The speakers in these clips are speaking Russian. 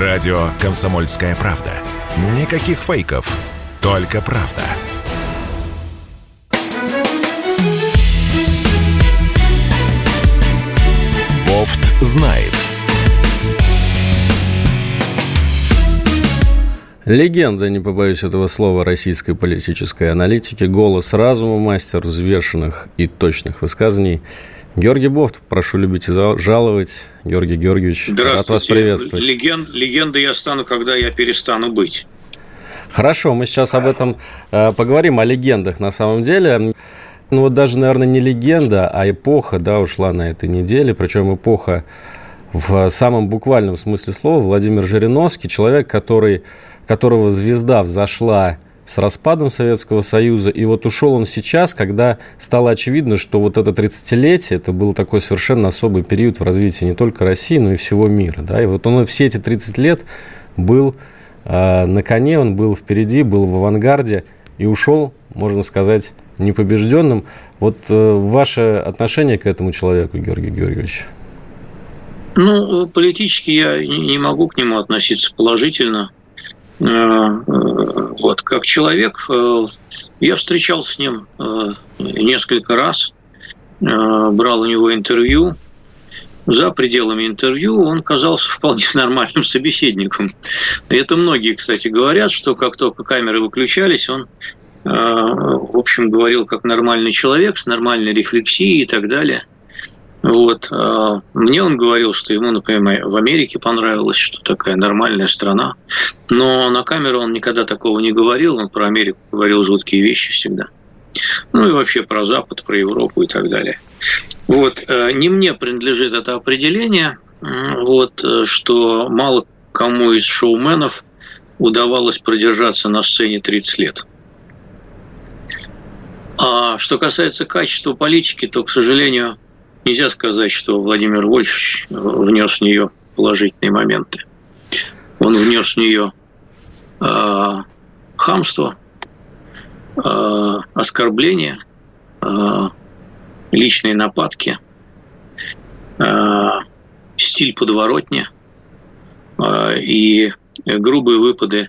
Радио «Комсомольская правда». Никаких фейков, только правда. Бофт знает. Легенда, не побоюсь этого слова, российской политической аналитики, голос разума, мастер взвешенных и точных высказаний. Георгий Бофт, прошу любить и жаловать. Георгий Георгиевич, рад вас приветствовать. Леген, легенда я стану, когда я перестану быть. Хорошо, мы сейчас об этом э, поговорим, о легендах на самом деле. Ну вот даже, наверное, не легенда, а эпоха, да, ушла на этой неделе, причем эпоха в самом буквальном смысле слова. Владимир Жириновский, человек, который, которого звезда взошла с распадом Советского Союза. И вот ушел он сейчас, когда стало очевидно, что вот это 30-летие, это был такой совершенно особый период в развитии не только России, но и всего мира. Да? И вот он все эти 30 лет был э, на коне, он был впереди, был в авангарде и ушел, можно сказать, непобежденным. Вот э, ваше отношение к этому человеку, Георгий Георгиевич? Ну, политически я не могу к нему относиться положительно. Э, э, вот, как человек, э, я встречался с ним несколько раз, брал у него интервью. За пределами интервью он казался вполне нормальным собеседником. Это многие, кстати, говорят, что как только камеры выключались, он, в общем, говорил как нормальный человек с нормальной рефлексией и так далее – вот. А, мне он говорил, что ему, например, в Америке понравилось, что такая нормальная страна. Но на камеру он никогда такого не говорил. Он про Америку говорил жуткие вещи всегда. Ну и вообще про Запад, про Европу и так далее. Вот. А, не мне принадлежит это определение, вот, что мало кому из шоуменов удавалось продержаться на сцене 30 лет. А что касается качества политики, то, к сожалению, Нельзя сказать, что Владимир Вольфович внес в нее положительные моменты. Он внес в нее э, хамство, э, оскорбления, э, личные нападки, э, стиль подворотня э, и грубые выпады,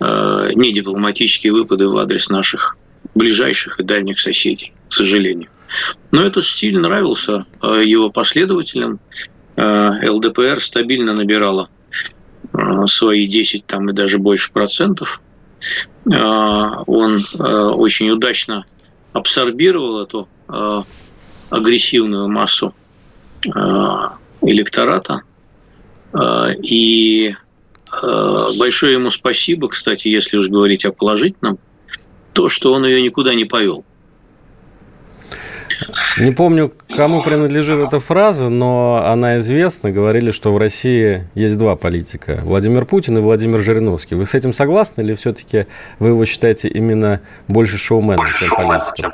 э, недипломатические выпады в адрес наших ближайших и дальних соседей, к сожалению. Но этот стиль нравился э, его последователям. Э, ЛДПР стабильно набирала э, свои 10 там, и даже больше процентов. Он очень удачно абсорбировал эту агрессивную массу электората. И большое ему спасибо, кстати, если уж говорить о положительном, то, что он ее никуда не повел. Не помню, кому принадлежит эта фраза, но она известна. Говорили, что в России есть два политика. Владимир Путин и Владимир Жириновский. Вы с этим согласны или все-таки вы его считаете именно больше шоуменом, чем политиком?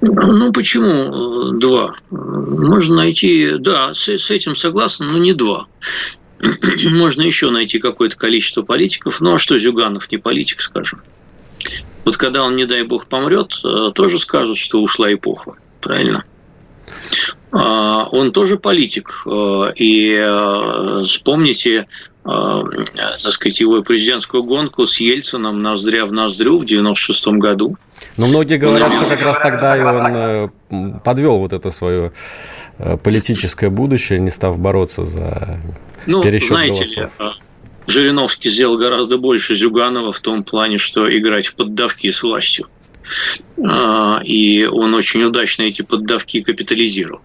Ну, почему два? Можно найти, да, с, с этим согласен, но не два. Можно еще найти какое-то количество политиков. Ну, а что Зюганов не политик, скажем? Вот когда он, не дай бог, помрет, э, тоже скажут, что ушла эпоха. Правильно? А, он тоже политик. Э, и э, вспомните, так сказать, его президентскую гонку с Ельцином ноздря в ноздрю в 96 году. Но многие говорят, он, что как раз тогда и он подвел вот это свое политическое будущее, не став бороться за ну, пересчет знаете голосов. Ли, Жириновский сделал гораздо больше Зюганова в том плане, что играть в поддавки с властью. А, и он очень удачно эти поддавки капитализировал.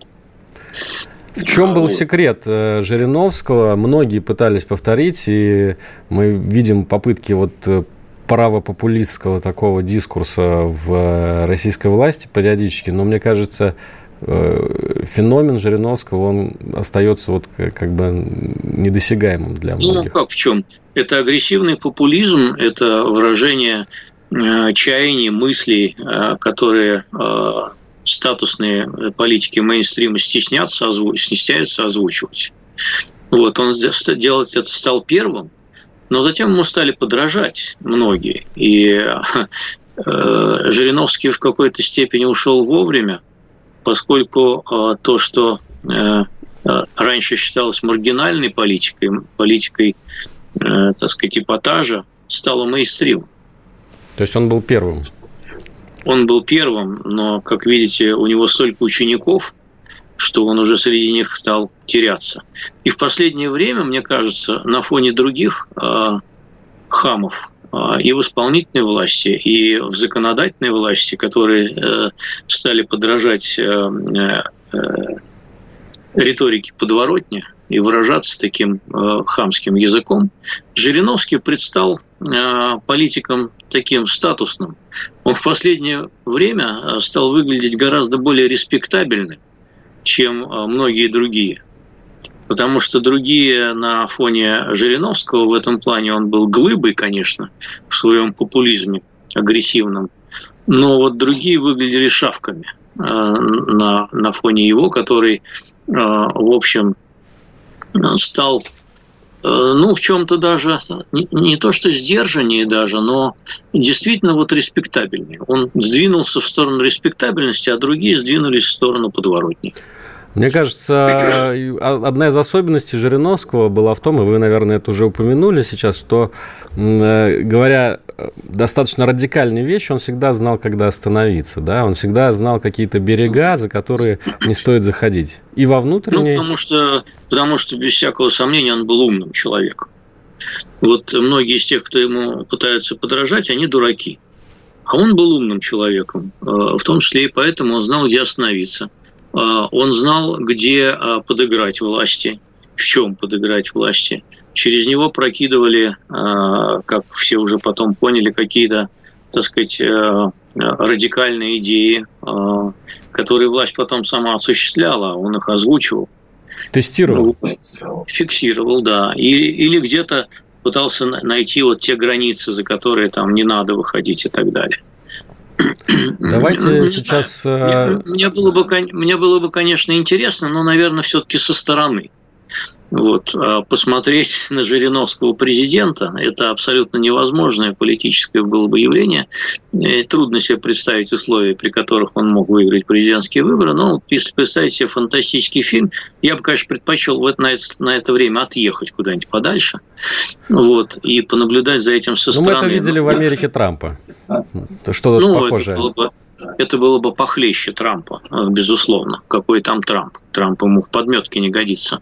В чем был секрет э, Жириновского? Многие пытались повторить, и мы видим попытки вот э, правопопулистского такого дискурса в российской власти периодически, но мне кажется, Э, феномен Жириновского, он остается вот как бы недосягаемым для ну, многих. Ну, как в чем? Это агрессивный популизм, это выражение э, чаяний, мыслей, э, которые статусные политики мейнстрима стеснятся, озвуч... стесняются озвучивать. Вот, он делать это стал первым, но затем ему стали подражать многие. И Жириновский в какой-то степени ушел вовремя, поскольку э, то, что э, раньше считалась маргинальной политикой, политикой, так сказать, эпатажа, стала мейстрим. То есть он был первым? Он был первым, но, как видите, у него столько учеников, что он уже среди них стал теряться. И в последнее время, мне кажется, на фоне других э, хамов э, и в исполнительной власти, и в законодательной власти, которые э, стали подражать э, э, риторике подворотни и выражаться таким хамским языком, Жириновский предстал политиком таким статусным. Он в последнее время стал выглядеть гораздо более респектабельным, чем многие другие. Потому что другие на фоне Жириновского в этом плане он был глыбой, конечно, в своем популизме агрессивном. Но вот другие выглядели шавками э, на, на фоне его, который, э, в общем, стал ну, в чем-то даже, не, не то что сдержаннее даже, но действительно вот респектабельнее. Он сдвинулся в сторону респектабельности, а другие сдвинулись в сторону подворотни. Мне кажется, одна из особенностей Жириновского была в том, и вы, наверное, это уже упомянули сейчас, что, э, говоря достаточно радикальные вещи, он всегда знал, когда остановиться, да, он всегда знал какие-то берега, за которые не стоит заходить. И во внутренней... Ну, потому что, потому что, без всякого сомнения, он был умным человеком. Вот многие из тех, кто ему пытаются подражать, они дураки. А он был умным человеком, э, в том числе и поэтому он знал, где остановиться – он знал, где а, подыграть власти, в чем подыграть власти. Через него прокидывали, а, как все уже потом поняли, какие-то, так сказать, радикальные идеи, которые власть потом сама осуществляла, он их озвучивал. Тестировал? Фиксировал, да. И, или где-то пытался найти вот те границы, за которые там не надо выходить и так далее. Давайте ну, сейчас... Знаю. Мне, мне, было бы, мне было бы, конечно, интересно, но, наверное, все-таки со стороны. Вот, а посмотреть на Жириновского президента – это абсолютно невозможное политическое было бы явление. И трудно себе представить условия, при которых он мог выиграть президентские выборы. Но если представить себе фантастический фильм, я бы, конечно, предпочел в это, на, это, на это время отъехать куда-нибудь подальше вот, и понаблюдать за этим со стороны. Ну, мы это видели в Америке Трампа. Что-то ну, похожее. Это было бы это было бы похлеще Трампа, э, безусловно. Какой там Трамп? Трамп ему в подметке не годится.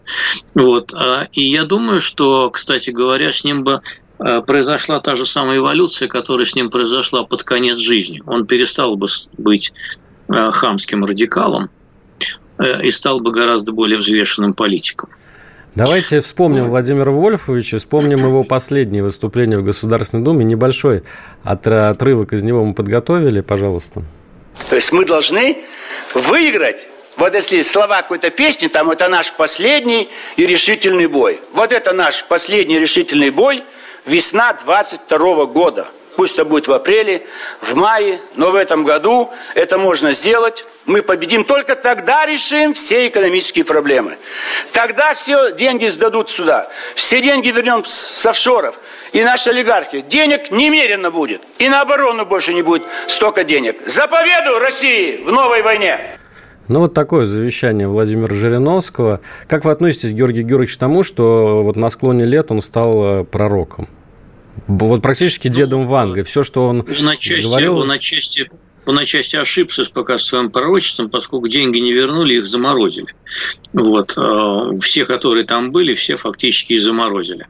Вот. А, и я думаю, что, кстати говоря, с ним бы э, произошла та же самая эволюция, которая с ним произошла под конец жизни. Он перестал бы быть э, хамским радикалом и стал бы гораздо более взвешенным политиком. Давайте вспомним Владимира Вольфовича, вспомним его последнее выступление в Государственной Думе. Небольшой отрывок из него мы подготовили, пожалуйста. То есть мы должны выиграть вот если слова какой-то песни, там это наш последний и решительный бой. Вот это наш последний решительный бой весна 22 года. Пусть это будет в апреле, в мае, но в этом году это можно сделать. Мы победим только тогда решим все экономические проблемы. Тогда все деньги сдадут сюда. Все деньги вернем с офшоров. И наши олигархи. Денег немерено будет. И на оборону больше не будет столько денег. За победу России в новой войне! Ну, вот такое завещание Владимира Жириновского. Как вы относитесь, Георгий Георгиевич, к тому, что вот на склоне лет он стал э, пророком? Вот практически дедом Вангой. Все, что он, он отчасти, говорил... Он отчасти, он отчасти ошибся пока своим пророчеством, поскольку деньги не вернули, их заморозили. Вот. А, все, которые там были, все фактически и заморозили.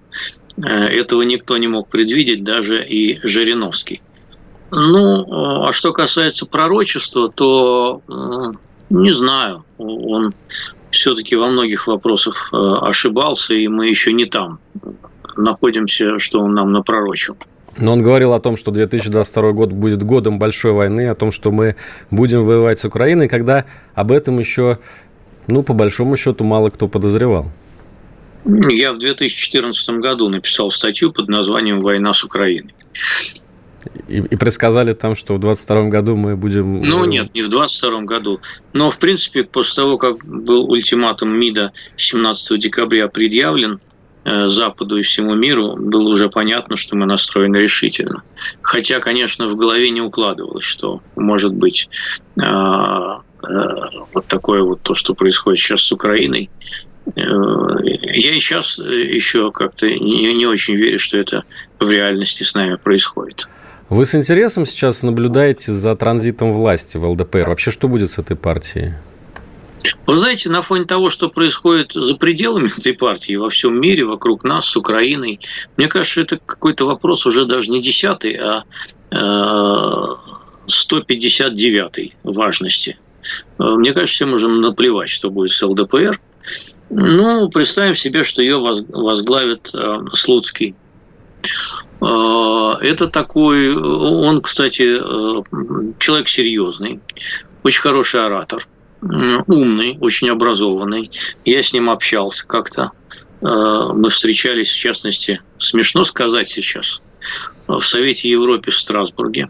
Э, этого никто не мог предвидеть, даже и Жириновский. Ну, а что касается пророчества, то э, не знаю. Он все-таки во многих вопросах э, ошибался, и мы еще не там находимся, что он нам напророчил. Но он говорил о том, что 2022 год будет годом большой войны, о том, что мы будем воевать с Украиной, когда об этом еще, ну, по большому счету, мало кто подозревал. Я в 2014 году написал статью под названием «Война с Украиной». И, и предсказали там, что в 22 году мы будем... Ну, э, нет, не в 22 году. Но, в принципе, после того, как был ультиматум МИДа 17 декабря предъявлен, Западу и всему миру было уже понятно, что мы настроены решительно. Хотя, конечно, в голове не укладывалось, что может быть э, э, вот такое вот то, что происходит сейчас с Украиной, я и сейчас еще как-то не, не очень верю, что это в реальности с нами происходит. Вы с интересом сейчас наблюдаете за транзитом власти в ЛДПР. Вообще, что будет с этой партией? Вы знаете, на фоне того, что происходит за пределами этой партии, во всем мире, вокруг нас, с Украиной, мне кажется, это какой-то вопрос уже даже не десятый, а 159 э, важности. Э, мне кажется, всем уже наплевать, что будет с ЛДПР. Ну, представим себе, что ее возглавит э, Слуцкий. Это такой, он, кстати, человек серьезный, очень хороший оратор, умный, очень образованный. Я с ним общался как-то. Мы встречались, в частности, смешно сказать сейчас, в Совете Европы в Страсбурге.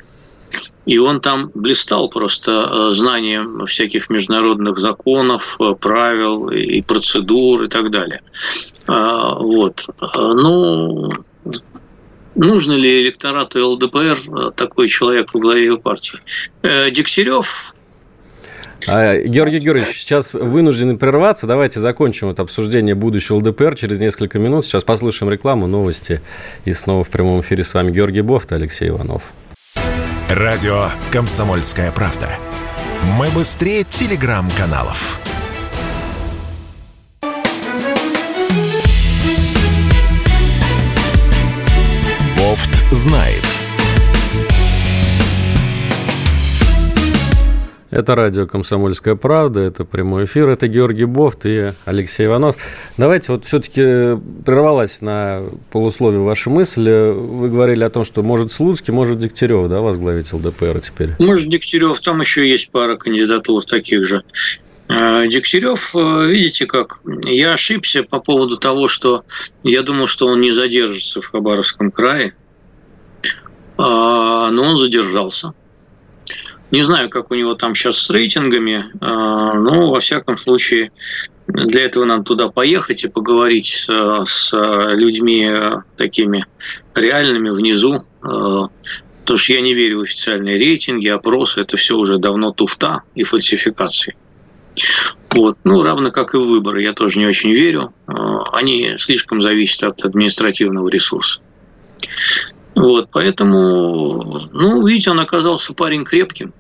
И он там блистал просто э, знанием всяких международных законов, э, правил и процедур и так далее. Вот. Ну, нужно ли электорату ЛДПР э, такой человек во главе его партии? Дегтярев Георгий Георгиевич, сейчас вынуждены прерваться. Давайте закончим это обсуждение будущего ЛДПР через несколько минут. Сейчас послушаем рекламу, новости. И снова в прямом эфире с вами Георгий Бофт и Алексей Иванов. Радио «Комсомольская правда». Мы быстрее телеграм-каналов. Бофт знает. Это радио «Комсомольская правда», это прямой эфир, это Георгий Бофт и Алексей Иванов. Давайте вот все-таки прервалась на полусловие ваша мысль. Вы говорили о том, что может Слуцкий, может Дегтярев, да, возглавить ЛДПР теперь? Может Дегтярев, там еще есть пара кандидатур таких же. А, Дегтярев, э, видите как, я ошибся по поводу того, что я думал, что он не задержится в Хабаровском крае, а, но он задержался. Не знаю, как у него там сейчас с рейтингами, а, но, во всяком случае, для этого надо туда поехать и поговорить с, с людьми такими реальными внизу. А, потому что я не верю в официальные рейтинги, опросы. Это все уже давно туфта и фальсификации. Вот. Ну, равно как и выборы, я тоже не очень верю. А, они слишком зависят от административного ресурса. Вот, поэтому, ну, видите, он оказался парень крепким,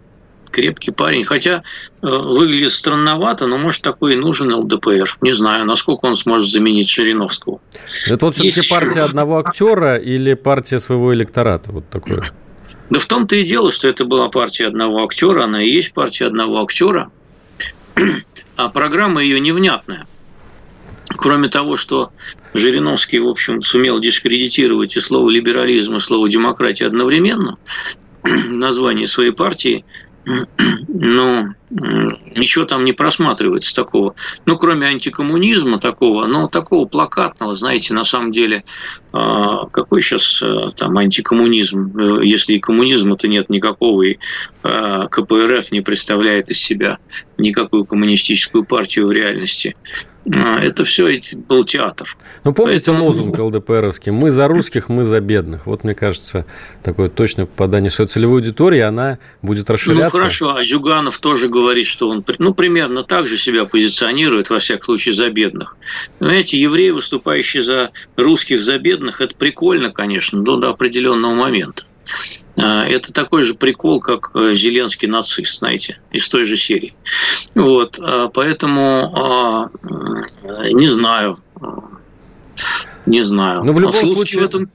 крепкий парень. Хотя э, выглядит странновато, но может такой и нужен ЛДПР. Не знаю, насколько он сможет заменить Жириновского. Это вот все-таки партия одного актера или партия своего электората? Вот такое. Да в том-то и дело, что это была партия одного актера, она и есть партия одного актера, а программа ее невнятная. Кроме того, что Жириновский, в общем, сумел дискредитировать и слово либерализм, и слово демократия одновременно, название своей партии, ну, ничего там не просматривается такого. Ну, кроме антикоммунизма такого, но такого плакатного, знаете, на самом деле, а, какой сейчас а, там антикоммунизм, если и коммунизма-то нет никакого, и а, КПРФ не представляет из себя никакую коммунистическую партию в реальности. Это все был театр. Ну, помните Поэтому... лозунг ЛДПРовский «Мы за русских, мы за бедных». Вот, мне кажется, такое точное попадание в свою целевую аудиторию, она будет расширяться. Ну, хорошо, а Зюганов тоже говорит, что он, ну, примерно так же себя позиционирует, во всяком случае, за бедных. Знаете, евреи, выступающие за русских, за бедных, это прикольно, конечно, до, до определенного момента. А, это такой же прикол, как э, Зеленский нацист, знаете, из той же серии. Вот, а, поэтому а, не знаю, не знаю. Но в любом случае... В этом,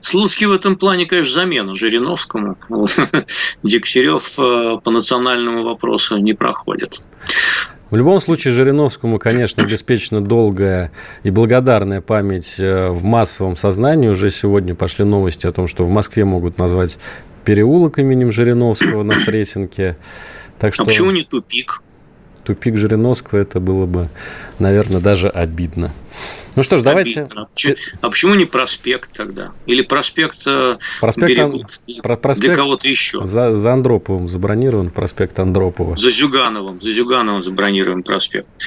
Слуцкий в этом плане, конечно, замена Жириновскому. Дегтярев по национальному вопросу не проходит. В любом случае, Жириновскому, конечно, обеспечена долгая и благодарная память э, в массовом сознании. Уже сегодня пошли новости о том, что в Москве могут назвать переулок именем Жириновского на Сретенке. Так а что... А почему не тупик? Тупик Жириновского, это было бы, наверное, даже обидно. Ну что ж, давайте... А почему, а почему не проспект тогда? Или проспект, э, проспект берегут Ан... проспект для кого-то еще? За, за Андроповым забронирован проспект Андропова. За Зюгановым. За Зюгановым забронирован проспект.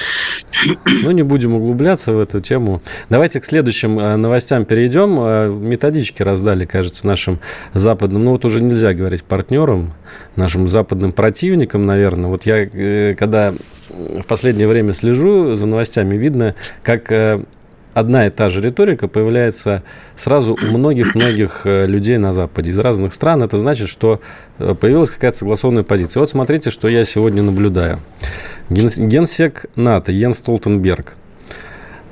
Ну, не будем углубляться в эту тему. Давайте к следующим э, новостям перейдем. Э, методички раздали, кажется, нашим западным, ну вот уже нельзя говорить партнерам, нашим западным противникам, наверное. Вот я, когда в последнее время слежу за новостями, видно, как одна и та же риторика появляется сразу у многих-многих э, людей на Западе из разных стран. Это значит, что э, появилась какая-то согласованная позиция. Вот смотрите, что я сегодня наблюдаю. Генсек НАТО Йен Столтенберг.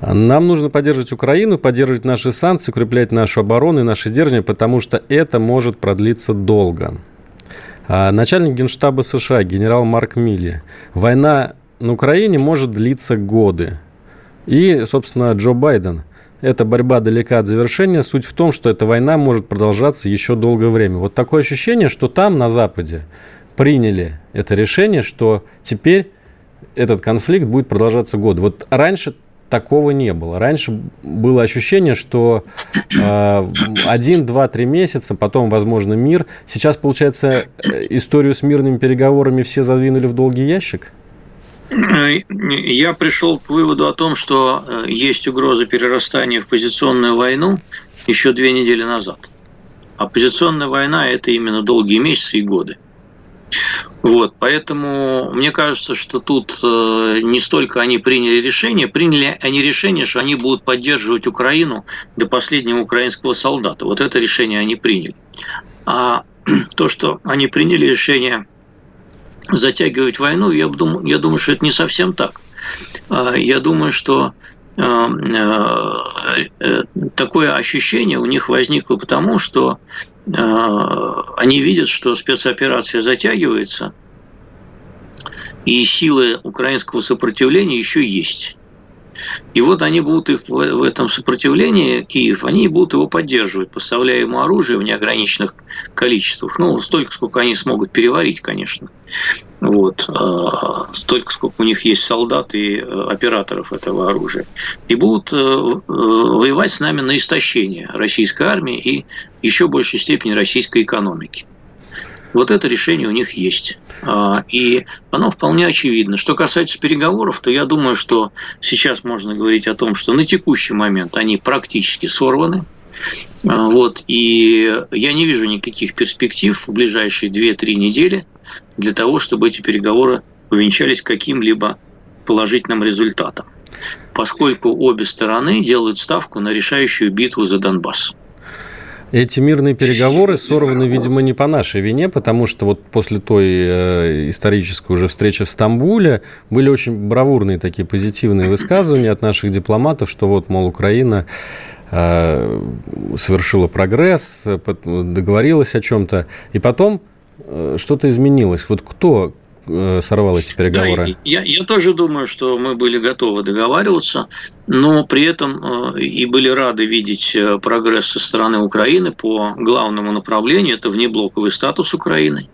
Нам нужно поддерживать Украину, поддерживать наши санкции, укреплять нашу оборону и наши сдерживания, потому что это может продлиться долго. А начальник Генштаба США генерал Марк Милли. Война на Украине может длиться годы. И, собственно, Джо Байден. Эта борьба далека от завершения. Суть в том, что эта война может продолжаться еще долгое время. Вот такое ощущение, что там, на Западе, приняли это решение, что теперь этот конфликт будет продолжаться год. Вот раньше такого не было. Раньше было ощущение, что э, один, два, три месяца, потом, возможно, мир. Сейчас, получается, э, историю с мирными переговорами все задвинули в долгий ящик? Я пришел к выводу о том, что э, есть угроза перерастания в позиционную войну еще две недели назад. А позиционная война – это именно долгие месяцы и годы. Вот, поэтому мне кажется, что тут э, не столько они приняли решение, приняли они решение, что они будут поддерживать Украину до последнего украинского солдата. Вот это решение они приняли. А то, что они приняли решение затягивать войну, я думаю, я думаю, что это не совсем так. А, я думаю, что а, э, такое ощущение у них возникло потому, что а, они видят, что спецоперация затягивается, и силы украинского сопротивления еще есть. И вот они будут их в этом сопротивлении, Киев, они будут его поддерживать, поставляя ему оружие в неограниченных количествах. Ну, столько, сколько они смогут переварить, конечно. Вот. А, столько, сколько у них есть солдат и э, операторов этого оружия. И будут э, э, воевать с нами на истощение российской армии и еще большей степени российской экономики. Вот это решение у них есть. А, и оно вполне очевидно. Что касается переговоров, то я думаю, что сейчас можно говорить о том, что на текущий момент они практически сорваны. А, вот, и я не вижу никаких перспектив в ближайшие 2-3 недели для того, чтобы эти переговоры увенчались каким-либо положительным результатом, поскольку обе стороны делают ставку на решающую битву за Донбасс. Эти мирные переговоры сорваны, видимо, не по нашей вине, потому что вот после той э, исторической уже встречи в Стамбуле были очень бравурные такие позитивные высказывания от наших дипломатов, что вот, мол, Украина э, совершила прогресс, договорилась о чем-то, и потом э, что-то изменилось. Вот кто, Э, сорвал эти переговоры? Да, я, я тоже думаю, что мы были готовы договариваться, но при этом э, и были рады видеть э, прогресс со стороны Украины по главному направлению, это внеблоковый статус Украины.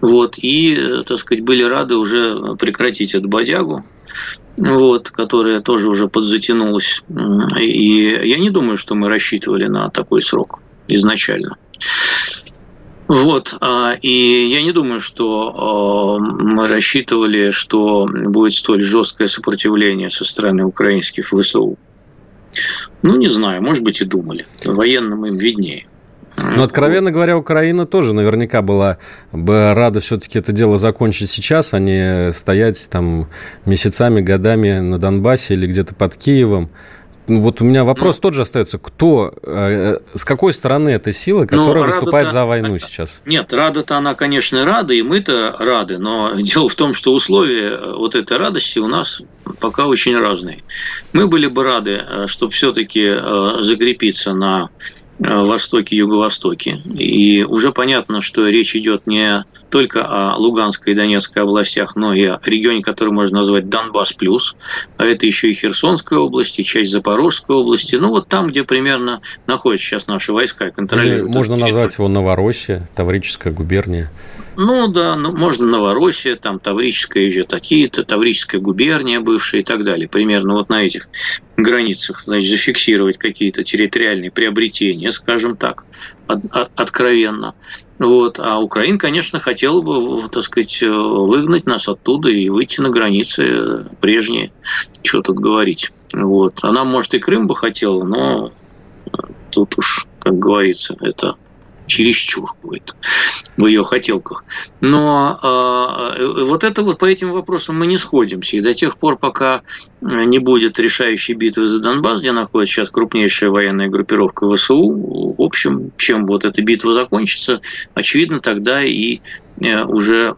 Вот, и, так сказать, были рады уже прекратить эту бодягу, вот, которая тоже уже подзатянулась. И я не думаю, что мы рассчитывали на такой срок изначально. Вот, а, и я не думаю, что а, мы рассчитывали, что будет столь жесткое сопротивление со стороны украинских ВСУ. Ну, не знаю, может быть, и думали. Военным им виднее. Но, откровенно говоря, Украина тоже наверняка была бы рада все-таки это дело закончить сейчас, а не стоять там месяцами, годами на Донбассе или где-то под Киевом. Ну, вот у меня вопрос ну, тот же остается. Кто, э, с какой стороны эта сила, ну, которая ну, выступает за войну сейчас? Нет, рада-то она, конечно, рада, и мы-то рады, но дело в том, что условия э, вот этой радости у нас пока очень разные. Мы были бы рады, э, чтобы все-таки закрепиться на Э, востоке юго-востоке. И уже понятно, что речь идет не только о Луганской и Донецкой областях, но и о регионе, который можно назвать Донбасс плюс, а это еще и Херсонская область, и часть Запорожской области, ну вот там, где примерно находятся сейчас наши войска, контролируют. Или можно назвать его Новороссия, Таврическая губерния. Ну да, ну, можно Новороссия, там Таврическая еще такие-то, Таврическая губерния бывшая и так далее. Примерно вот на этих границах, значит, зафиксировать какие-то территориальные приобретения, скажем так, от, от, откровенно. Вот. А Украина, конечно, хотела бы, так сказать, выгнать нас оттуда и выйти на границы прежние. Что тут говорить. Вот. Она, может, и Крым бы хотела, но тут уж, как говорится, это чересчур будет в ее хотелках. Но э, вот это вот по этим вопросам мы не сходимся. И до тех пор, пока не будет решающей битвы за Донбасс, где находится сейчас крупнейшая военная группировка ВСУ, в общем, чем вот эта битва закончится, очевидно, тогда и э, уже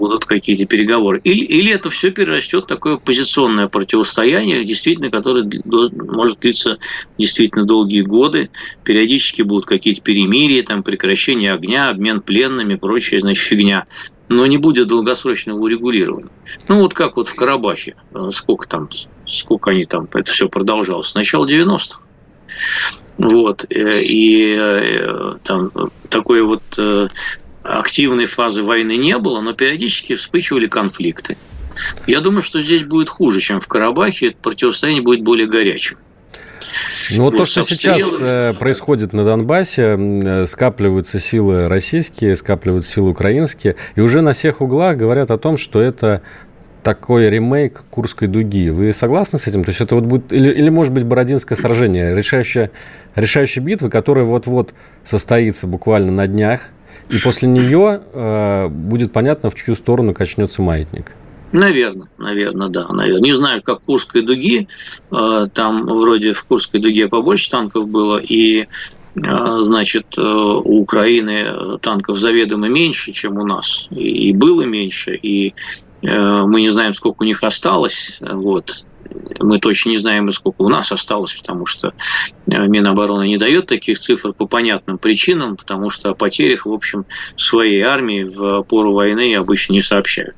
будут какие-то переговоры. Или, или это все перерастет в такое позиционное противостояние, действительно, которое может длиться действительно долгие годы. Периодически будут какие-то перемирия, там, прекращение огня, обмен пленными, прочая, значит, фигня. Но не будет долгосрочного урегулирования. Ну, вот как вот в Карабахе. Сколько там, сколько они там, это все продолжалось? С начала 90-х. Вот. Э, и э, там такое вот э, активной фазы войны не было, но периодически вспыхивали конфликты. Я думаю, что здесь будет хуже, чем в Карабахе. Это противостояние будет более горячим. Ну вот, вот то, что сейчас э, происходит на Донбассе, э, скапливаются силы российские, скапливаются силы украинские, и уже на всех углах говорят о том, что это такой ремейк Курской дуги. Вы согласны с этим? То есть это вот будет, или, или может быть Бородинское сражение, решающая, решающая битва, которая вот-вот состоится буквально на днях, и после нее э, будет понятно, в чью сторону качнется маятник. Наверное, наверное, да. Наверное. Не знаю, как Курской дуги. Э, там вроде в Курской дуге побольше танков было, и э, значит, э, у Украины танков заведомо меньше, чем у нас. И было меньше, и мы не знаем, сколько у них осталось. Вот. Мы точно не знаем, сколько у нас осталось, потому что э, Минобороны не дает таких цифр по понятным причинам, потому что о потерях, в общем, своей армии в пору войны обычно не сообщают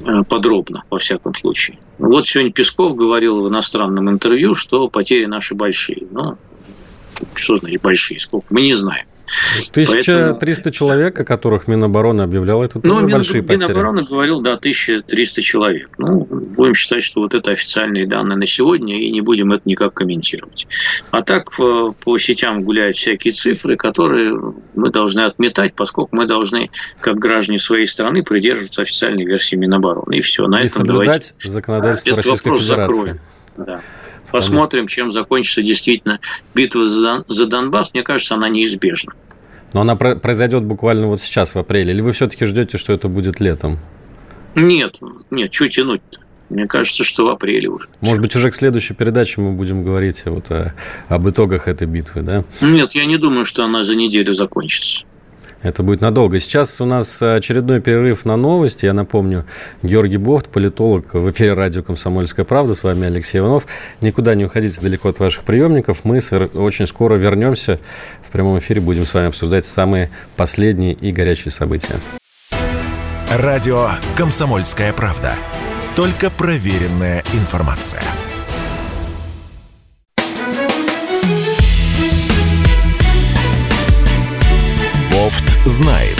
э, подробно, во всяком случае. Вот сегодня Песков говорил в иностранном интервью, что потери наши большие. Ну, что значит большие, сколько, мы не знаем. 1300 Поэтому... человек, о которых Минобороны объявлял, это ну, Мин... большие потери. Минобороны говорил, да, 1300 человек. Ну, будем считать, что вот это официальные данные на сегодня, и не будем это никак комментировать. А так э, по сетям гуляют всякие цифры, которые мы должны отметать, поскольку мы должны, как граждане своей страны, придерживаться официальной версии Минобороны. И все. На и этом давайте... законодательство Российской вопрос Федерации. закроем. Да. Посмотрим, чем закончится действительно битва за Донбасс. Мне кажется, она неизбежна. Но она произойдет буквально вот сейчас, в апреле. Или вы все-таки ждете, что это будет летом? Нет, нет, что тянуть-то? Мне кажется, что в апреле уже. Может быть, уже к следующей передаче мы будем говорить вот о, об итогах этой битвы, да? Нет, я не думаю, что она за неделю закончится. Это будет надолго. Сейчас у нас очередной перерыв на новости. Я напомню, Георгий Бофт, политолог в эфире радио «Комсомольская правда». С вами Алексей Иванов. Никуда не уходите далеко от ваших приемников. Мы очень скоро вернемся. В прямом эфире будем с вами обсуждать самые последние и горячие события. Радио «Комсомольская правда». Только проверенная информация. Знает.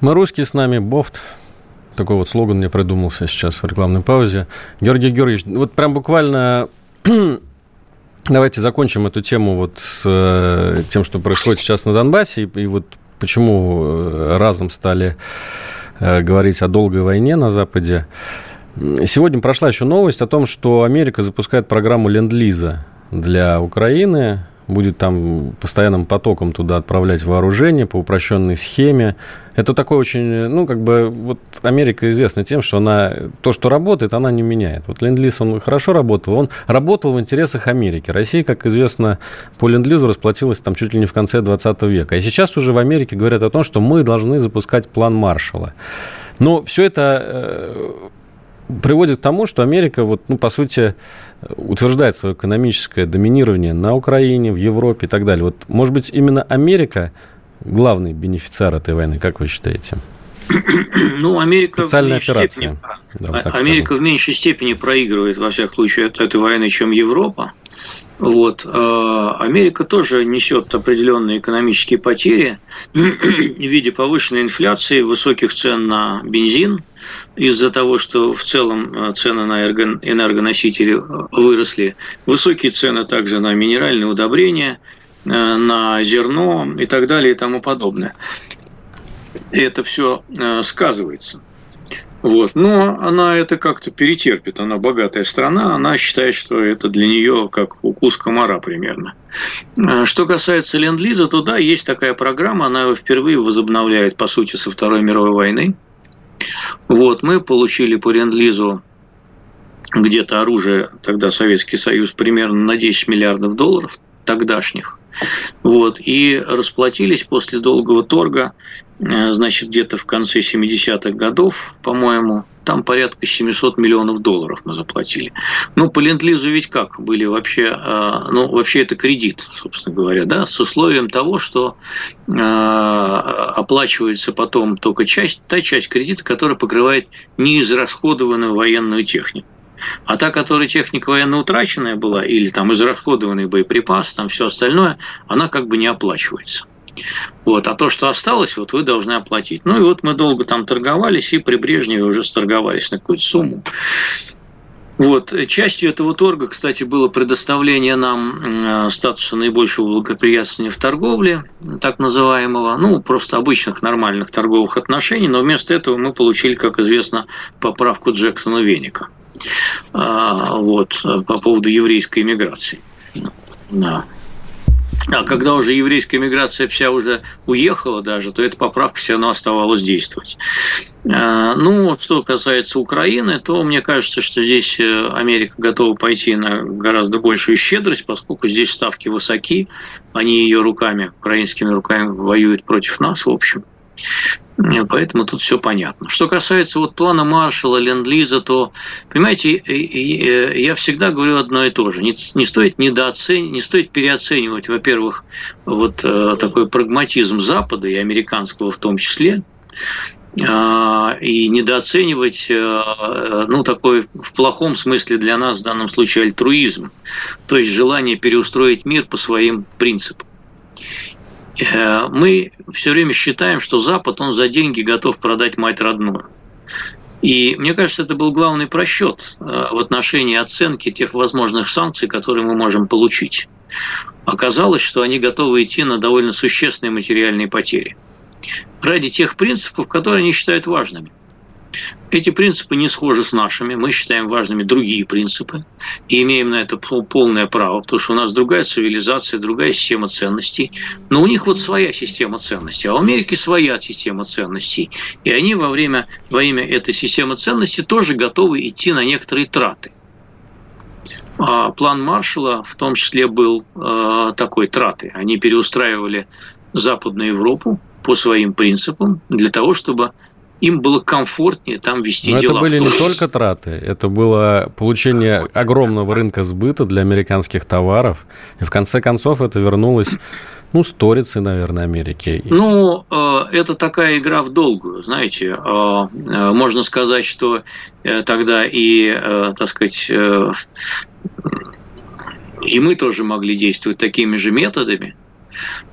Мы русские с нами, Бофт. Такой вот слоган мне придумался сейчас в рекламной паузе. Георгий Георгиевич, вот прям буквально давайте закончим эту тему вот с э, тем, что происходит сейчас на Донбассе, и, и вот почему э, разом стали э, говорить о долгой войне на Западе. Сегодня прошла еще новость о том, что Америка запускает программу Ленд-Лиза для Украины, будет там постоянным потоком туда отправлять вооружение по упрощенной схеме. Это такой очень, ну, как бы, вот Америка известна тем, что она, то, что работает, она не меняет. Вот Ленд-Лиз, он хорошо работал, он работал в интересах Америки. Россия, как известно, по Ленд-Лизу расплатилась там чуть ли не в конце 20 века. И сейчас уже в Америке говорят о том, что мы должны запускать план Маршалла. Но все это э, приводит к тому, что Америка, вот, ну, по сути, утверждает свое экономическое доминирование на Украине, в Европе и так далее. Вот, может быть, именно Америка главный бенефициар этой войны, как вы считаете? Ну, Америка Специальная в операция. Степени, да, вот Америка скажем. в меньшей степени проигрывает, во всяком случае, от этой войны, чем Европа. Вот. А, Америка тоже несет определенные экономические потери в виде повышенной инфляции, высоких цен на бензин, из-за того, что в целом а, цены на энергоносители а, выросли, высокие цены также на минеральные удобрения, на зерно и так далее и тому подобное. И это все сказывается. Вот. Но она это как-то перетерпит. Она богатая страна, она считает, что это для нее как укус комара примерно. А что касается Ленд-Лиза, то да, есть такая программа, она его впервые возобновляет, по сути, со Второй мировой войны. Вот, мы получили по Ленд-Лизу где-то оружие, тогда Советский Союз, примерно на 10 миллиардов долларов тогдашних. Вот, и расплатились после долгого торга Э, значит, где-то в конце 70-х годов, по-моему, там порядка 700 миллионов долларов мы заплатили. Ну, по ленд-лизу ведь как были вообще, э, ну, вообще это кредит, собственно говоря, да, с условием того, что э, оплачивается потом только часть, та часть кредита, которая покрывает неизрасходованную военную технику. А та, которая техника военно утраченная была, или там израсходованный боеприпас, там все остальное, она как бы не оплачивается. Вот. А то, что осталось, вот вы должны оплатить. Ну и вот мы долго там торговались, и при Брежневе уже сторговались на какую-то сумму. Вот. Частью этого торга, кстати, было предоставление нам э, статуса наибольшего благоприятствования в торговле, так называемого, ну, просто обычных нормальных торговых отношений, но вместо этого мы получили, как известно, поправку Джексона Веника вот, по поводу еврейской иммиграции. Да. А когда уже еврейская миграция вся уже уехала даже, то эта поправка все равно оставалась действовать. А, ну, что касается Украины, то мне кажется, что здесь э, Америка готова пойти на гораздо большую щедрость, поскольку здесь ставки высоки, они ее руками, украинскими руками воюют против нас, в общем. Поэтому тут все понятно. Что касается вот плана Маршала, Ленд-Лиза, то, понимаете, я всегда говорю одно и то же. Не, не стоит недооценивать, не стоит переоценивать, во-первых, вот э, такой прагматизм Запада и американского в том числе, а, и недооценивать, э, ну, такой в плохом смысле для нас в данном случае альтруизм, то есть желание переустроить мир по своим принципам. Э, мы все время считаем, что Запад, он за деньги готов продать мать родную. И мне кажется, это был главный просчет э, в отношении оценки тех возможных санкций, которые мы можем получить. Оказалось, что они готовы идти на довольно существенные материальные потери ради тех принципов, которые они считают важными – эти принципы не схожи с нашими. Мы считаем важными другие принципы и имеем на это полное право, потому что у нас другая цивилизация, другая система ценностей. Но у них вот своя система ценностей, а у Америки своя система ценностей. И они во время, во имя этой системы ценностей тоже готовы идти на некоторые траты. А план Маршала в том числе был э, такой траты. Они переустраивали Западную Европу по своим принципам для того, чтобы им было комфортнее там вести Но дела. это были не только траты, это было получение огромного рынка сбыта для американских товаров. И в конце концов это вернулось ну, сторицы, наверное, Америки. Ну, э, это такая игра в долгую, знаете. Э, э, можно сказать, что тогда и, так сказать, и мы тоже могли действовать такими же методами,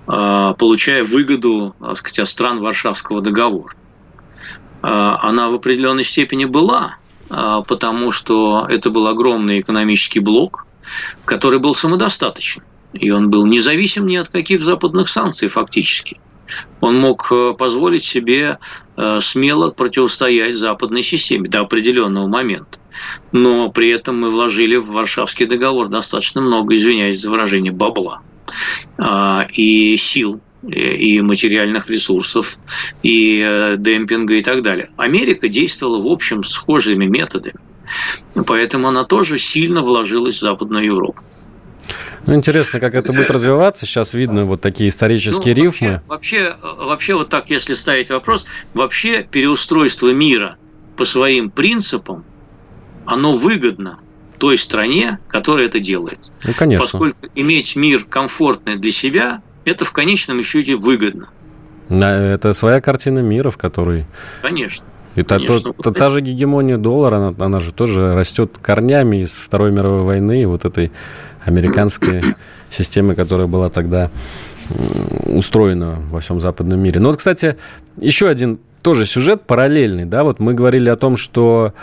получая выгоду, так сказать, от стран Варшавского договора. А, она в определенной степени была, а, потому что это был огромный экономический блок, который был самодостаточен. И он был независим ни от каких западных санкций фактически. Он мог э, позволить себе э, смело противостоять западной системе до определенного момента. Но при этом мы вложили в Варшавский договор достаточно много, извиняюсь за выражение, бабла а, и сил и материальных ресурсов, и э, демпинга и так далее. Америка действовала, в общем, схожими методами. Поэтому она тоже сильно вложилась в Западную Европу. Ну, интересно, как это будет развиваться. Сейчас видно вот такие исторические ну, рифмы. Вообще, вообще, вообще, вот так, если ставить вопрос, вообще переустройство мира по своим принципам, оно выгодно той стране, которая это делает. Ну, конечно. Поскольку иметь мир комфортный для себя это в конечном счете выгодно. Это своя картина мира, в которой... Конечно. И та, то, та, та же гегемония доллара, она, она же тоже растет корнями из Второй мировой войны, вот этой американской системы, которая была тогда устроена во всем западном мире. Ну вот, кстати, еще один тоже сюжет параллельный, да, вот мы говорили о том, что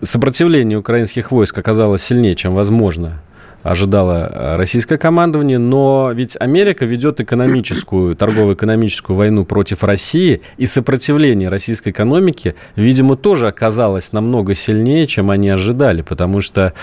сопротивление украинских войск оказалось сильнее, чем возможно ожидало э, российское командование, но ведь Америка ведет экономическую, торгово-экономическую войну против России, и сопротивление российской экономики, видимо, тоже оказалось намного сильнее, чем они ожидали, потому что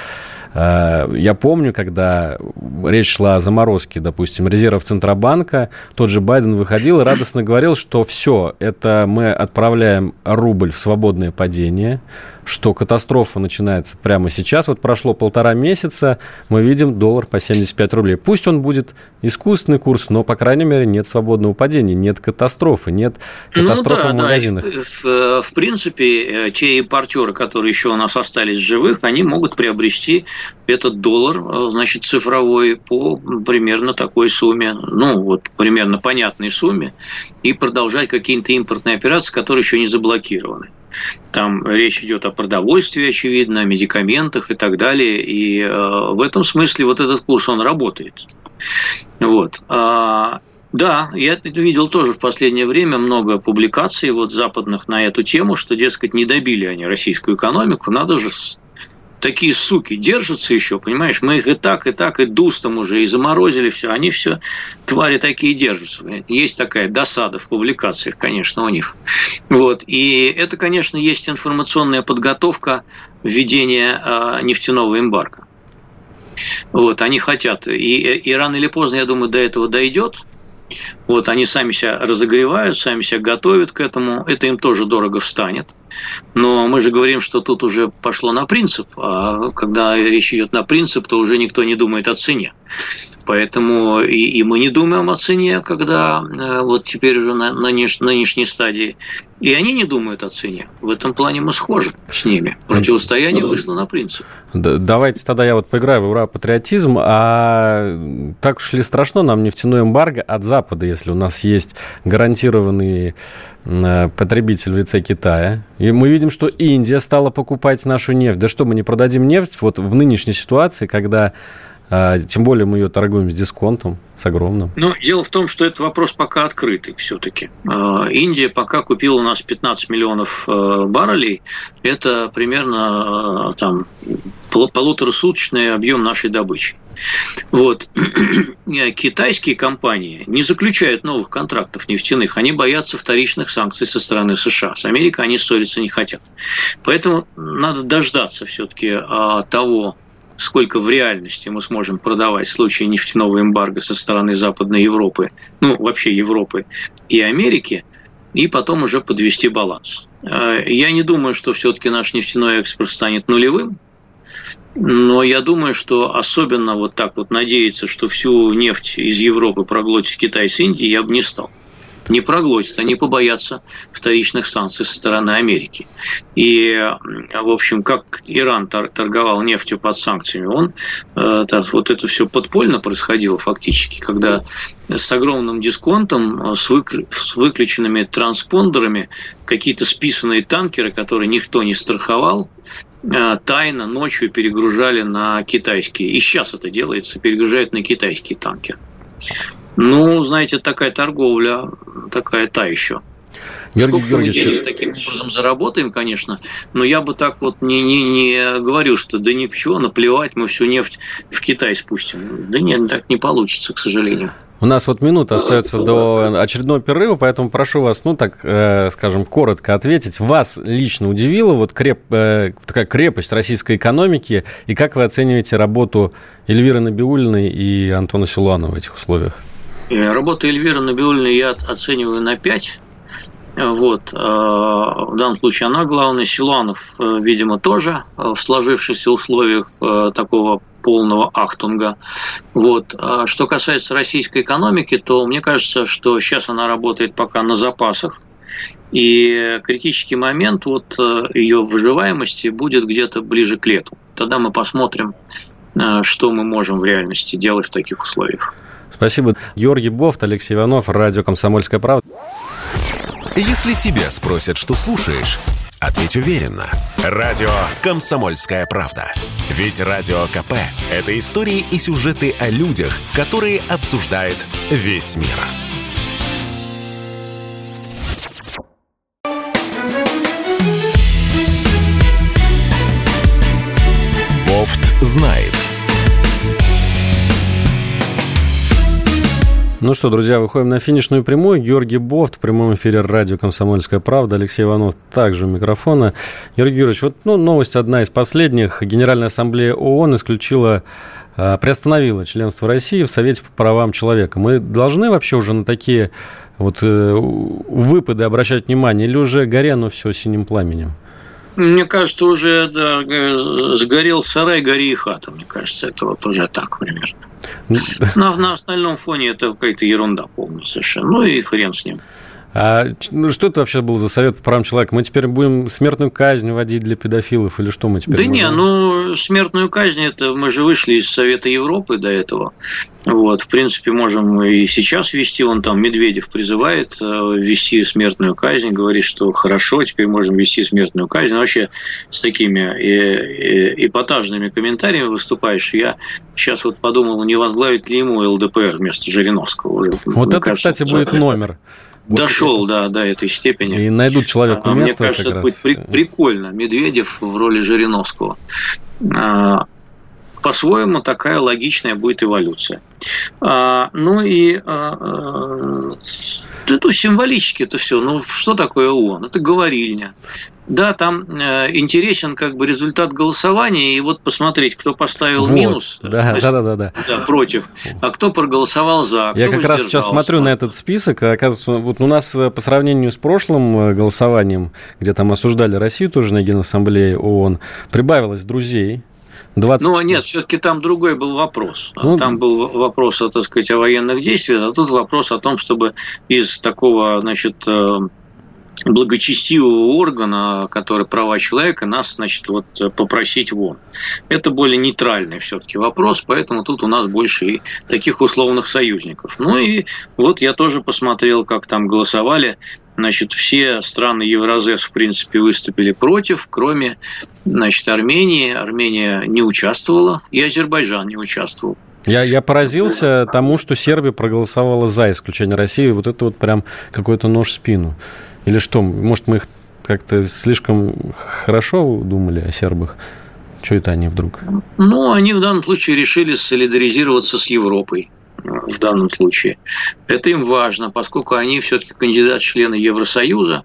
я помню, когда речь шла о заморозке, допустим, резервов Центробанка, тот же Байден выходил и радостно говорил, что все, это мы отправляем рубль в свободное падение, что катастрофа начинается прямо сейчас. Вот прошло полтора месяца, мы видим доллар по 75 рублей. Пусть он будет искусственный курс, но, по крайней мере, нет свободного падения, нет катастрофы, нет ну катастрофы ну, да, в магазинах. Да. В, в принципе, э, те импортеры, которые еще у нас остались живых, они могут приобрести этот доллар, э, значит, цифровой по примерно такой сумме, ну, вот примерно понятной сумме, и продолжать какие-то импортные операции, которые еще не заблокированы. Там речь идет о продовольствии, очевидно, о медикаментах и так далее. И э, в этом смысле вот этот курс, он работает. Вот. А, да, я видел тоже в последнее время много публикаций вот западных на эту тему, что, дескать, не добили они российскую экономику, надо же такие суки держатся еще, понимаешь, мы их и так, и так, и дустом уже, и заморозили все, они все, твари такие держатся. Есть такая досада в публикациях, конечно, у них. Вот. И это, конечно, есть информационная подготовка введения э, нефтяного эмбарго. Вот, они хотят. И, и рано или поздно, я думаю, до этого дойдет. Вот, они сами себя разогревают, сами себя готовят к этому. Это им тоже дорого встанет. Но мы же говорим, что тут уже пошло на принцип. А когда речь идет на принцип, то уже никто не думает о цене. Поэтому и, и мы не думаем о цене, когда э, вот теперь уже на, на нынешней стадии. И они не думают о цене. В этом плане мы схожи с ними. Противостояние вышло на принцип. Да, давайте тогда я вот поиграю в ура-патриотизм. А так уж ли страшно нам нефтяной эмбарго от Запада, если у нас есть гарантированные потребитель в лице Китая. И мы видим, что Индия стала покупать нашу нефть. Да что, мы не продадим нефть вот в нынешней ситуации, когда тем более мы ее торгуем с дисконтом, с огромным. Но дело в том, что этот вопрос пока открытый все-таки. А, Индия пока купила у нас 15 миллионов э, баррелей. Это примерно э, там, полуторасуточный объем нашей добычи. Вот. Китайские компании не заключают новых контрактов нефтяных, они боятся вторичных санкций со стороны США. С Америкой они ссориться не хотят. Поэтому надо дождаться все-таки а, того, сколько в реальности мы сможем продавать в случае нефтяного эмбарго со стороны Западной Европы, ну, вообще Европы и Америки, и потом уже подвести баланс. А, я не думаю, что все-таки наш нефтяной экспорт станет нулевым, но я думаю, что особенно вот так вот надеяться, что всю нефть из Европы проглотит Китай с Индией, я бы не стал. Не проглотит, они побоятся вторичных санкций со стороны Америки. И, в общем, как Иран торговал нефтью под санкциями, он, э, вот это все подпольно происходило фактически, когда с огромным дисконтом, э, с, выключенными транспондерами какие-то списанные танкеры, которые никто не страховал, Э, тайно ночью перегружали на китайские. И сейчас это делается, перегружают на китайские танки. Ну, знаете, такая торговля, такая та еще. Георгий Сколько Георгиевич... мы таким образом заработаем, конечно, но я бы так вот не, не, не говорил, что да ничего, наплевать, мы всю нефть в Китай спустим. Да нет, так не получится, к сожалению. У нас вот минута остается до очередного перерыва, поэтому прошу вас, ну так, э, скажем, коротко ответить. Вас лично удивила вот креп, э, такая крепость российской экономики, и как вы оцениваете работу Эльвиры Набиулиной и Антона Силуанова в этих условиях? Э, работу Эльвиры Набиулиной я оцениваю на 5. Вот. Э, в данном случае она главная. Силуанов, э, видимо, тоже в сложившихся условиях такого полного ахтунга. Вот. Что касается российской экономики, то мне кажется, что сейчас она работает пока на запасах. И критический момент вот э, ее выживаемости будет где-то ближе к лету. Тогда мы посмотрим, э, что мы можем в реальности делать в таких условиях. Спасибо. Георгий Бофт, Алексей Иванов, радио «Комсомольская правда». Если тебя спросят, что слушаешь, Ответь уверенно. Радио «Комсомольская правда». Ведь Радио КП – это истории и сюжеты о людях, которые обсуждает весь мир. Бофт знает. Ну что, друзья, выходим на финишную прямую. Георгий Бофт в прямом эфире радио «Комсомольская правда». Алексей Иванов также у микрофона. Георгий Георгиевич, вот ну, новость одна из последних. Генеральная ассамблея ООН исключила а, приостановила членство России в Совете по правам человека. Мы должны вообще уже на такие вот э, выпады обращать внимание или уже горя все синим пламенем? Мне кажется, уже да, сгорел сарай, гори и хата. Мне кажется, это вот уже так примерно. На, на остальном фоне это какая-то ерунда полная совершенно. Ну и хрен с ним. А ну, что это вообще был за совет по правам человека? Мы теперь будем смертную казнь вводить для педофилов или что мы теперь? Да будем? не, ну смертную казнь это мы же вышли из Совета Европы до этого. Вот, в принципе, можем и сейчас ввести. Он там Медведев призывает э, ввести смертную казнь, говорит, что хорошо, теперь можем ввести смертную казнь. вообще с такими эпатажными комментариями выступаешь. Я сейчас вот подумал, не возглавить ли ему ЛДПР вместо Жириновского. Вот Мне это, кажется, кстати, будет номер. Вот Дошел, это... да, до этой степени. И найдут человеку а, место. Мне кажется, это будет при- прикольно. Медведев в роли Жириновского. А, по-своему такая логичная будет эволюция. А, ну и а, а, это символически это все. Ну что такое ООН? Это говорильня. Да, там э, интересен как бы результат голосования, и вот посмотреть, кто поставил вот, минус, да, смысле, да, да, да, да, против, а кто проголосовал за. Я как раз сейчас смотрю на этот список, и оказывается, вот у нас э, по сравнению с прошлым э, голосованием, где там осуждали Россию тоже на Генассамблее ООН, прибавилось друзей, 20... Ну, нет, все-таки там другой был вопрос. Ну, там был вопрос, так сказать, о военных действиях, а тут вопрос о том, чтобы из такого, значит, э, благочестивого органа, который права человека, нас, значит, вот попросить вон. Это более нейтральный все-таки вопрос, поэтому тут у нас больше и таких условных союзников. Ну и вот я тоже посмотрел, как там голосовали Значит, все страны Евразес, в принципе, выступили против, кроме значит, Армении. Армения не участвовала, и Азербайджан не участвовал. Я, я поразился тому, что Сербия проголосовала за исключение России. Вот это вот прям какой-то нож в спину. Или что? Может, мы их как-то слишком хорошо думали о сербах? Что это они вдруг? Ну, они в данном случае решили солидаризироваться с Европой в данном случае. Это им важно, поскольку они все-таки кандидат-члены Евросоюза,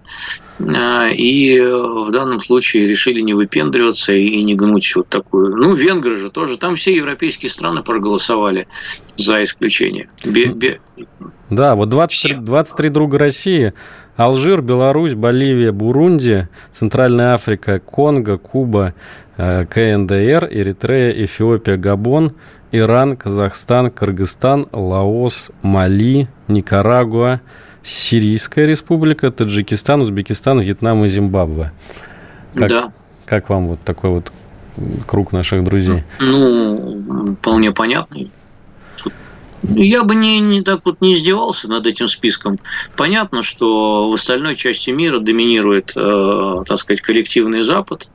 э, и в данном случае решили не выпендриваться и не гнуть вот такую. Ну, венгры же тоже, там все европейские страны проголосовали за исключение. Бе, бе... Да, вот 23, 23 друга России Алжир, Беларусь, Боливия, Бурунди, Центральная Африка, Конго, Куба, э, КНДР, Эритрея, Эфиопия, Габон, Иран, Казахстан, Кыргызстан, Лаос, Мали, Никарагуа, Сирийская республика, Таджикистан, Узбекистан, Вьетнам и Зимбабве. Как, да. Как вам вот такой вот круг наших друзей? Ну, вполне понятный. Я бы не, не так вот не издевался над этим списком. Понятно, что в остальной части мира доминирует, э, так сказать, коллективный Запад.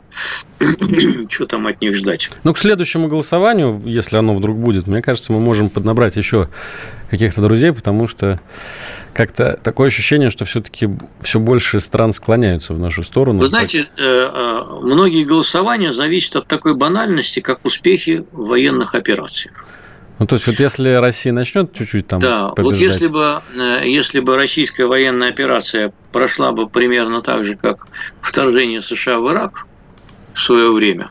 Что там от них ждать? Ну, к следующему голосованию, если оно вдруг будет, мне кажется, мы можем поднабрать еще каких-то друзей, потому что как-то такое ощущение, что все-таки все больше стран склоняются в нашу сторону. Вы знаете, э, э, многие голосования зависят от такой банальности, как успехи в военных операциях. Ну, то есть, вот если Россия начнет чуть-чуть там Да, побеждать... вот если бы, э, если бы российская военная операция прошла бы примерно так же, как вторжение США в Ирак в свое время,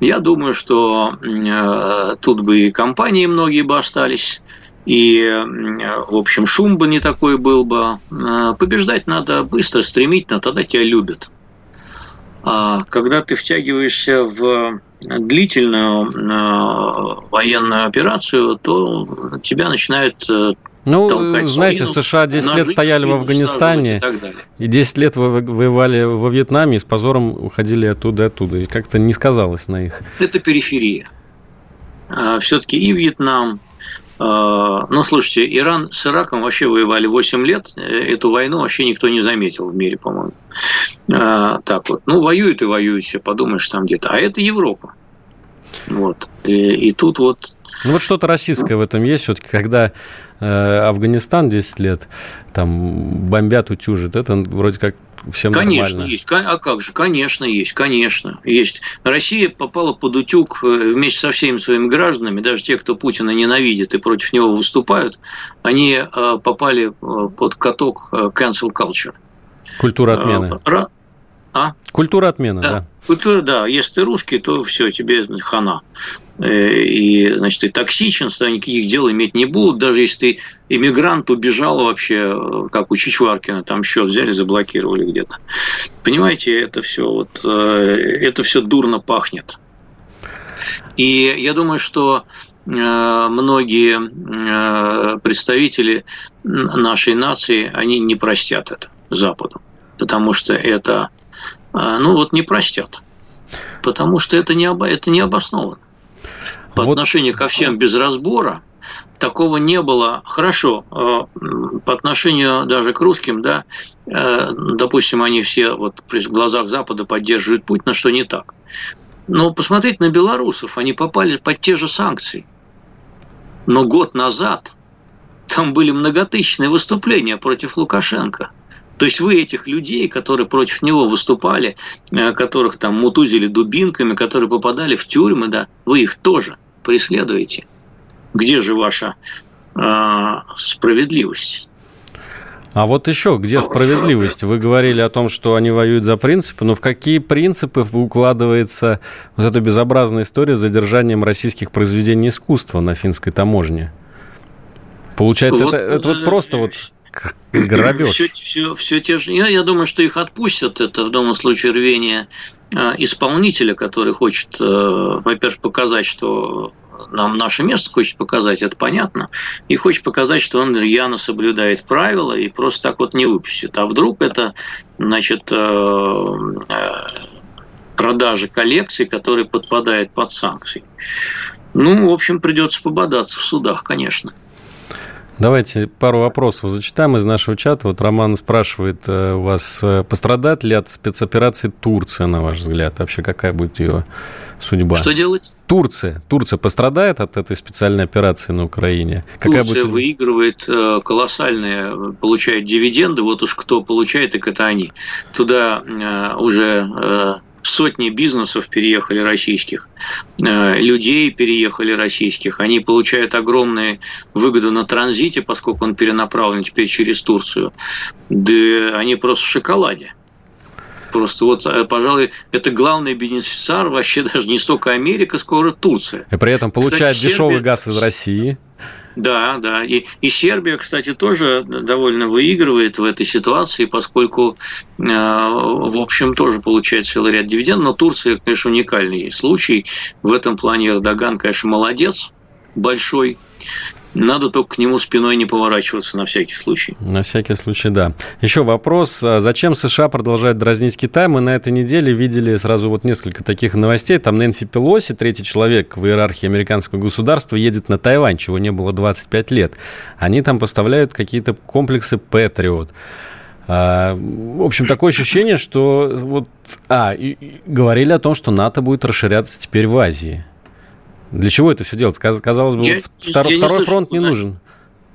я думаю, что э, тут бы и компании многие бы остались, и, в общем, шум бы не такой был бы. Э, побеждать надо быстро, стремительно, тогда тебя любят. А когда ты втягиваешься в длительную э, военную операцию, то тебя начинают э, ну, знаете, спину, США 10 лет стояли в Афганистане, и, и 10 лет воевали во Вьетнаме, и с позором уходили оттуда и оттуда. И как-то не сказалось на их. Это периферия. А, Все-таки и Вьетнам, ну, слушайте, Иран с Ираком вообще воевали 8 лет. Эту войну вообще никто не заметил в мире, по-моему. Так вот. Ну, воюют и воюют все, подумаешь, там где-то. А это Европа. Вот. И, и тут вот... Ну, вот что-то российское в этом есть все-таки, когда э, Афганистан 10 лет там бомбят, утюжат. Это вроде как всем конечно, нормально. есть. А как же? Конечно, есть. Конечно, есть. Россия попала под утюг э, вместе со всеми своими гражданами, даже те, кто Путина ненавидит и против него выступают, они э, попали э, под каток cancel culture. Культура отмены. А? Культура отмены, да. да. Культура, да. Если ты русский, то все, тебе хана. Э, и, значит, ты токсичен, с никаких дел иметь не будут. Даже если ты иммигрант, убежал вообще, э, как у Чичваркина, там счет взяли, заблокировали где-то. Понимаете, это все вот, э, это все дурно пахнет. И я думаю, что многие представители нашей нации, они не простят это Западу, потому что это ну вот не простят. Потому что это не, об, это не обосновано. По вот. отношению ко всем без разбора такого не было. Хорошо, а, по отношению даже к русским, да, э, допустим, они все вот в глазах Запада поддерживают Путина, что не так. Но посмотрите на белорусов, они попали под те же санкции. Но год назад там были многотысячные выступления против Лукашенко – то есть вы этих людей, которые против него выступали, э, которых там мутузили дубинками, которые попадали в тюрьмы, да, вы их тоже преследуете. Где же ваша э, справедливость? А вот еще, где справедливость? Вы говорили о том, что они воюют за принципы, но в какие принципы укладывается вот эта безобразная история с задержанием российских произведений искусства на финской таможне? Получается, вот, это, это вот просто вот грабеж. Все, все, все те же. Я, я думаю, что их отпустят. Это в данном случае рвение а, исполнителя, который хочет, э, во-первых, показать, что нам наше место хочет показать, это понятно, и хочет показать, что он рьяно соблюдает правила и просто так вот не выпустит. А вдруг это, значит, э, э, продажи коллекций, которые подпадают под санкции. Ну, в общем, придется пободаться в судах, конечно. Давайте пару вопросов зачитаем из нашего чата. Вот Роман спрашивает э, вас, э, пострадает ли от спецоперации Турция, на ваш взгляд? Вообще, какая будет ее судьба? Что делать? Турция. Турция пострадает от этой специальной операции на Украине? Какая Турция будет... выигрывает э, колоссальные, получает дивиденды. Вот уж кто получает, так это они. Туда уже сотни бизнесов переехали российских, э, людей переехали российских. Они получают огромные выгоды на транзите, поскольку он перенаправлен теперь через Турцию. Да они просто в шоколаде. Просто вот, э, пожалуй, это главный бенефициар вообще даже не столько Америка, сколько Турция. И при этом получает Кстати, дешевый Сербия... газ из России. Да, да. И, и Сербия, кстати, тоже довольно выигрывает в этой ситуации, поскольку, э, в общем, тоже получает целый ряд дивидендов. Но Турция, конечно, уникальный случай. В этом плане Эрдоган, конечно, молодец большой. Надо только к нему спиной не поворачиваться на всякий случай. На всякий случай, да. Еще вопрос. А зачем США продолжают дразнить Китай? Мы на этой неделе видели сразу вот несколько таких новостей. Там Нэнси Пелоси, третий человек в иерархии американского государства, едет на Тайвань, чего не было 25 лет. Они там поставляют какие-то комплексы Патриот. А, в общем, такое ощущение, что вот... А, и, говорили о том, что НАТО будет расширяться теперь в Азии. Для чего это все делать? Казалось бы, я, вот втор, я второй не фронт не нужен.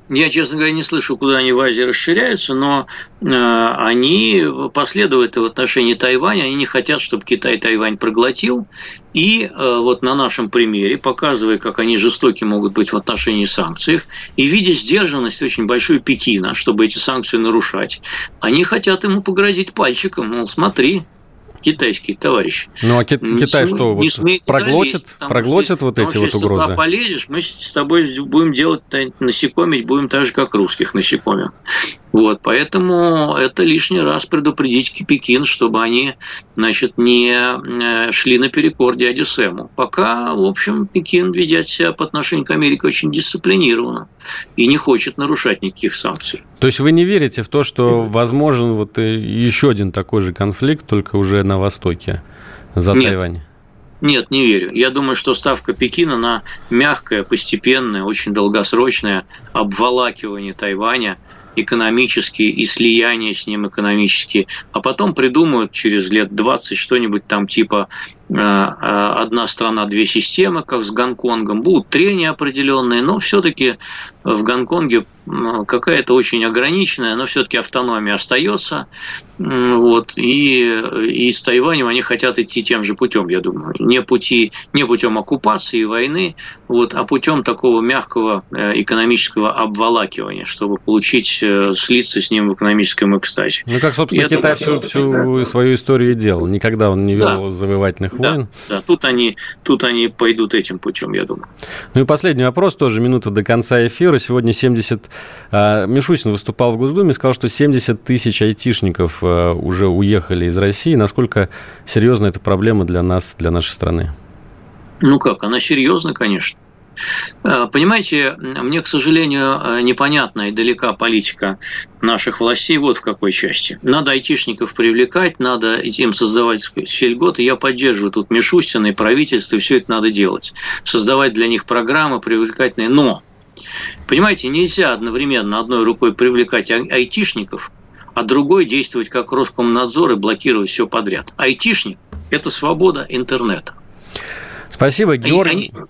Я, честно говоря, не слышу, куда они в Азии расширяются, но э, они последуют в отношении Тайваня. Они не хотят, чтобы Китай Тайвань проглотил. И э, вот на нашем примере, показывая, как они жестоки могут быть в отношении санкций, и видя сдержанность очень большую Пекина, чтобы эти санкции нарушать, они хотят ему погрозить пальчиком, мол, смотри, китайский товарищ. Ну а Ки- Китай что, вот проглотит, лезть, проглотит что, вот эти вот угрозы? Если полезешь, мы с тобой будем делать насекомить, будем так же, как русских насекомим. Вот, поэтому это лишний раз предупредить Пекин, чтобы они, значит, не э, шли наперекор дяде Сэму. Пока, в общем, Пекин ведет себя по отношению к Америке очень дисциплинированно и не хочет нарушать никаких санкций. То есть вы не верите в то, что возможен вот еще один такой же конфликт, только уже на Востоке, за Нет. Тайвань? Нет, не верю. Я думаю, что ставка Пекина на мягкое, постепенное, очень долгосрочное обволакивание Тайваня экономические и слияние с ним экономические, а потом придумают через лет 20 что-нибудь там типа одна страна, две системы, как с Гонконгом. Будут трения определенные, но все-таки в Гонконге какая-то очень ограниченная, но все-таки автономия остается. Вот, и, и с Тайванем они хотят идти тем же путем, я думаю. Не, пути, не путем оккупации и войны, вот, а путем такого мягкого э, экономического обволакивания, чтобы получить, э, слиться с ним в экономическом экстазе. Ну, как, собственно, и Китай всю, всю свою историю делал. Никогда он не вел да. завоевательных войн. Да, да. Тут, они, тут они пойдут этим путем, я думаю. Ну и последний вопрос, тоже минута до конца эфира. Сегодня 70 а, Мишустин выступал в Госдуме, сказал, что 70 тысяч айтишников а, уже уехали из России. Насколько серьезна эта проблема для нас, для нашей страны? Ну как, она серьезна, конечно. А, понимаете, мне, к сожалению, непонятна и далека политика наших властей вот в какой части. Надо айтишников привлекать, надо им создавать льготы. Я поддерживаю тут Мишустина и правительство, и все это надо делать. Создавать для них программы привлекательные. Но Понимаете, нельзя одновременно одной рукой привлекать айтишников, а другой действовать как Роскомнадзор и блокировать все подряд. Айтишник – это свобода интернета. Спасибо, Георгий. Они,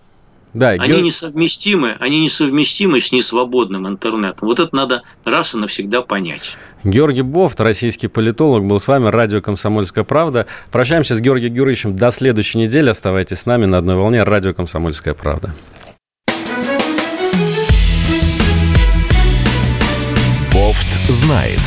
да, они Георг... несовместимы, они несовместимы с несвободным интернетом. Вот это надо раз и навсегда понять. Георгий Бофт, российский политолог, был с вами, радио «Комсомольская правда». Прощаемся с Георгием Георгиевичем до следующей недели. Оставайтесь с нами на одной волне, радио «Комсомольская правда». знает.